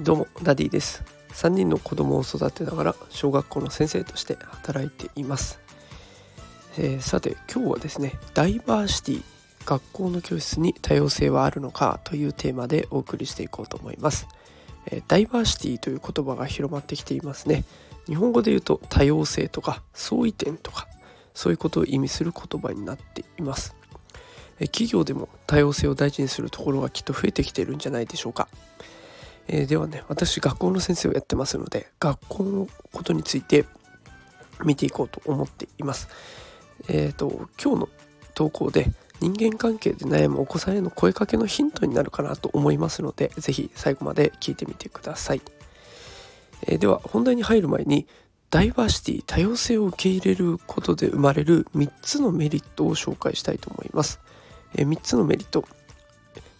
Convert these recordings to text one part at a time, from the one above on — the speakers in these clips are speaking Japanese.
どうもダディです。3人の子供を育てながら小学校の先生として働いています、えー、さて今日はですねダイバーシティ学校の教室に多様性はあるのかというテーマでお送りしていこうと思います、えー、ダイバーシティという言葉が広まってきていますね。日本語で言うと多様性とか相違点とかそういうことを意味する言葉になっています。企業でも多様性を大事にするところがきっと増えてきているんじゃないでしょうか。えー、ではね私学校の先生をやってますので学校のことについて見ていこうと思っています。えっ、ー、と今日の投稿で人間関係で悩むお子さんへの声かけのヒントになるかなと思いますので是非最後まで聞いてみてください。えー、では本題に入る前にダイバーシティ多様性を受け入れることで生まれる3つのメリットを紹介したいと思います。えー、3つのメリット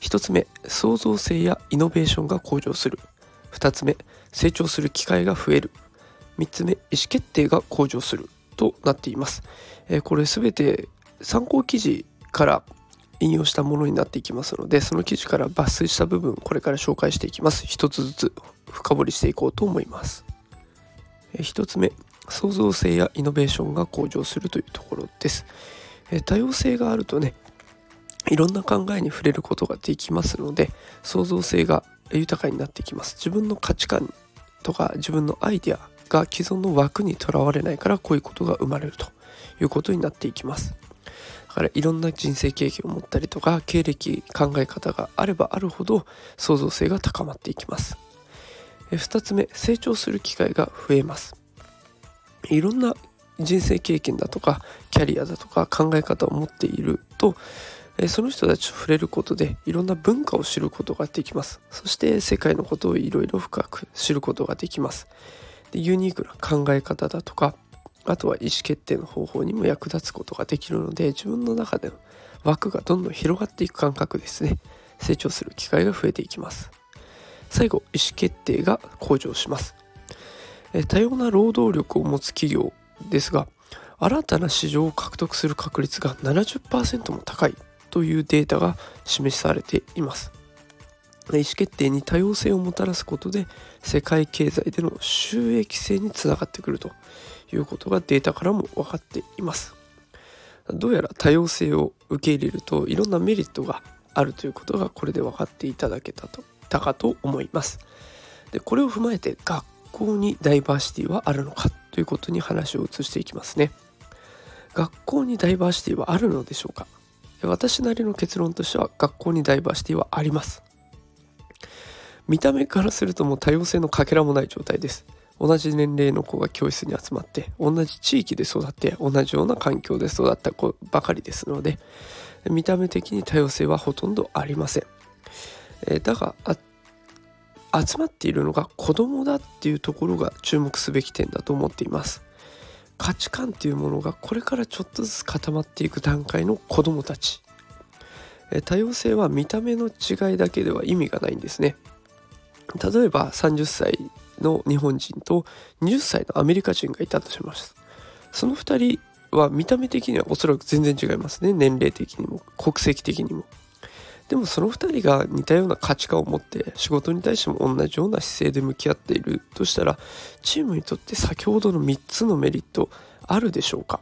1つ目創造性やイノベーションが向上する。2つ目成長する機会が増える。3つ目意思決定が向上する。となっています、えー、これ全て参考記事から引用したものになっていきますのでその記事から抜粋した部分これから紹介していきます。一つずつ深掘りしていこうと思います、え、1つ目創造性やイノベーションが向上するというところです、多様性があるとねいろんな考えに触れることができますので創造性が豊かになってきます。自分の価値観とか自分のアイデアが既存の枠にとらわれないからこういうことが生まれると。いうことになっていきます。だからいろんな人生経験を持ったりとか経歴考え方があればあるほど創造性が高まっていきます。2つ目成長する機会が増えます。いろんな人生経験だとかキャリアだとか考え方を持っているとえその人たちと触れることでいろんな文化を知ることができます。そして世界のことをいろいろ深く知ることができます。でユニークな考え方だとかあとは意思決定の方法にも役立つことができるので自分の中での枠がどんどん広がっていく感覚ですね。成長する機会が増えていきます。最後意思決定が向上します。多様な労働力を持つ企業ですが新たな市場を獲得する確率が70%も高い。というデータが示されています。意思決定に多様性をもたらすことで世界経済での収益性につながってくるということがデータからも分かっています。どうやら多様性を受け入れるといろんなメリットがあるということがこれで分かっていただけたとたかと思います。でこれを踏まえて学校にダイバーシティはあるのかということに話を移していきますね。学校にダイバーシティはあるのでしょうか？私なりの結論としては学校にダイバーシティはあります。見た目からするともう多様性のかけらもない状態です。同じ年齢の子が教室に集まって同じ地域で育って同じような環境で育った子ばかりですので見た目的に多様性はほとんどありません、えー、だが集まっているのが子供だっていうところが注目すべき点だと思っています。価値観っていうものがこれからちょっとずつ固まっていく段階の子どもたち。多様性は見た目の違いだけでは意味がないんですね。例えば30歳の日本人と20歳のアメリカ人がいたとします。その2人は見た目的にはおそらく全然違いますね。年齢的にも国籍的にも。でもその2人が似たような価値観を持って仕事に対しても同じような姿勢で向き合っているとしたらチームにとって先ほどの3つのメリットあるでしょうか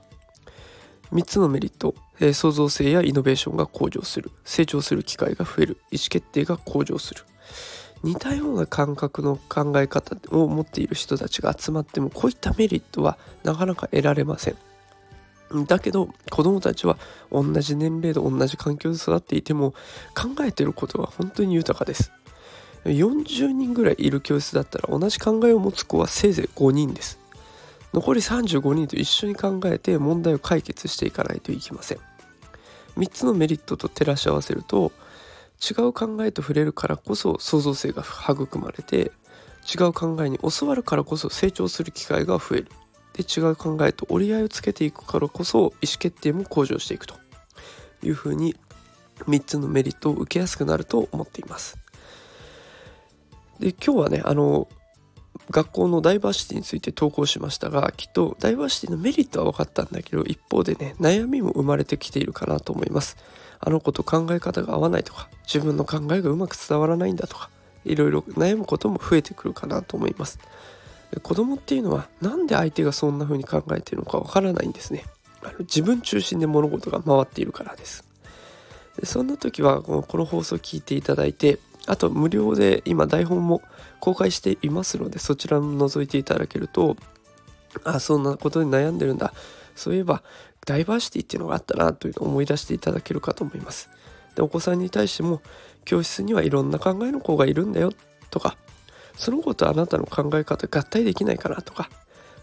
？3つのメリット、えー、創造性やイノベーションが向上する。成長する機会が増える。意思決定が向上する。似たような感覚の考え方を持っている人たちが集まってもこういったメリットはなかなか得られません。だけど子供たちは同じ年齢で同じ環境で育っていても考えてることは本当に豊かです。40人ぐらいいる教室だったら同じ考えを持つ子はせいぜい5人です。残り35人と一緒に考えて問題を解決していかないといけません。3つのメリットと照らし合わせると違う考えと触れるからこそ創造性が育まれて違う考えに教わるからこそ成長する機会が増える。で違う考えと折り合いをつけていくからこそ意思決定も向上していくというふうに3つのメリットを受けやすくなると思っています。で今日はねあの学校のダイバーシティについて投稿しましたがきっとダイバーシティのメリットは分かったんだけど一方でね悩みも生まれてきているかなと思います。あの子と考え方が合わないとか自分の考えがうまく伝わらないんだとかいろいろ悩むことも増えてくるかなと思います子供っていうのは何で相手がそんな風に考えているのかわからないんですね。自分中心で物事が回っているからです。そんな時はこの放送を聞いていただいてあと無料で今台本も公開していますのでそちらも覗いていただけるとあそんなことに悩んでるんだ。そういえばダイバーシティっていうのがあったなというのを思い出していただけるかと思います。でお子さんに対しても教室にはいろんな考えの子がいるんだよとかその子とあなたの考え方合体できないかなとか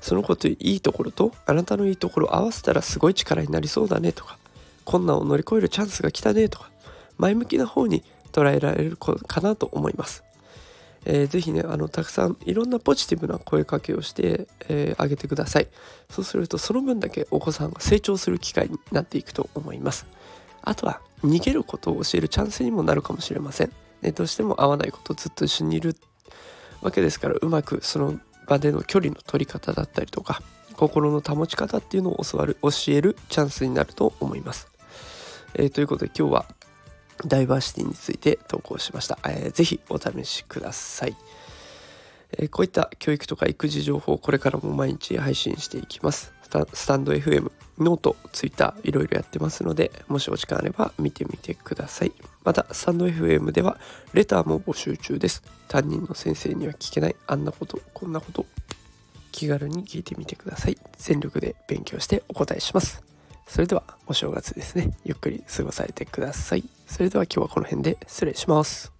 その子といいところとあなたのいいところを合わせたらすごい力になりそうだねとか困難を乗り越えるチャンスが来たねとか前向きな方に捉えられるかなと思います。えー、ぜひねあのたくさんいろんなポジティブな声かけをしてあ、えー、げてください。そうするとその分だけお子さんが成長する機会になっていくと思います。あとは逃げることを教えるチャンスにもなるかもしれません、ね、どうしても合わないことずっと一緒にいる。わけですからうまくその場での距離の取り方だったりとか心の保ち方っていうのを教わる教えるチャンスになると思います、えー、ということで今日はダイバーシティについて投稿しました。えー、ぜひお試しください、えー、こういった教育とか育児情報をこれからも毎日配信していきます。スタンド FM、ノート、ツイッターいろいろやってますので、もしお時間あれば見てみてください。また、スタンド FM ではレターも募集中です。担任の先生には聞けないあんなこと、こんなこと、気軽に聞いてみてください。全力で勉強してお答えします。それではお正月ですねゆっくり過ごされてくださいそれでは今日はこの辺で失礼します